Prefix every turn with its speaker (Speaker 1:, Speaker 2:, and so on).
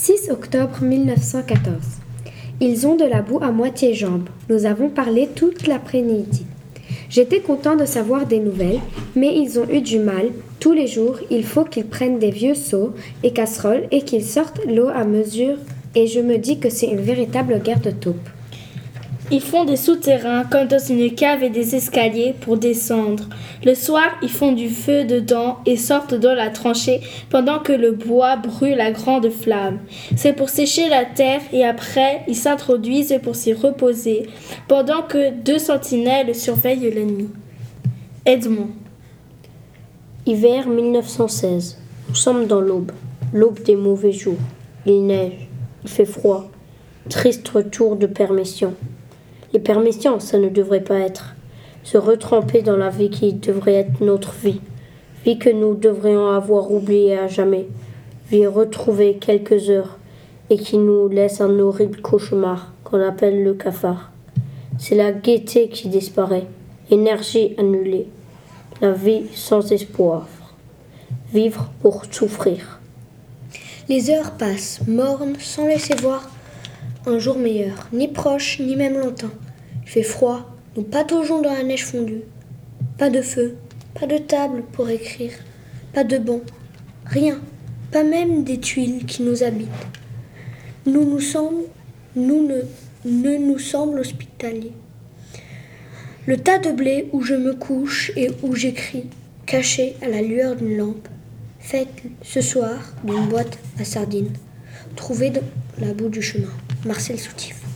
Speaker 1: 6 octobre 1914. Ils ont de la boue à moitié jambe. Nous avons parlé toute l'après-midi. J'étais content de savoir des nouvelles, mais ils ont eu du mal. Tous les jours, il faut qu'ils prennent des vieux seaux et casseroles et qu'ils sortent l'eau à mesure. Et je me dis que c'est une véritable guerre de taupes.
Speaker 2: Ils font des souterrains comme dans une cave et des escaliers pour descendre. Le soir, ils font du feu dedans et sortent dans la tranchée pendant que le bois brûle à grande flamme. C'est pour sécher la terre et après, ils s'introduisent pour s'y reposer pendant que deux sentinelles surveillent l'ennemi. Edmond.
Speaker 3: Hiver 1916. Nous sommes dans l'aube, l'aube des mauvais jours. Il neige, il fait froid. Triste retour de permission. Les permissions, ça ne devrait pas être. Se retremper dans la vie qui devrait être notre vie. Vie que nous devrions avoir oubliée à jamais. Vie retrouvée quelques heures et qui nous laisse un horrible cauchemar qu'on appelle le cafard. C'est la gaieté qui disparaît, énergie annulée, la vie sans espoir. Vivre pour souffrir.
Speaker 4: Les heures passent, mornes, sans laisser voir un jour meilleur, ni proche, ni même longtemps. Il fait froid, nous pataugeons dans la neige fondue. Pas de feu, pas de table pour écrire, pas de banc, rien, pas même des tuiles qui nous habitent. Nous nous semble, nous ne, nous semble hospitaliers. Le tas de blé où je me couche et où j'écris, caché à la lueur d'une lampe, faite ce soir d'une boîte à sardines, trouvée dans la bout du chemin. Marcel Soutif.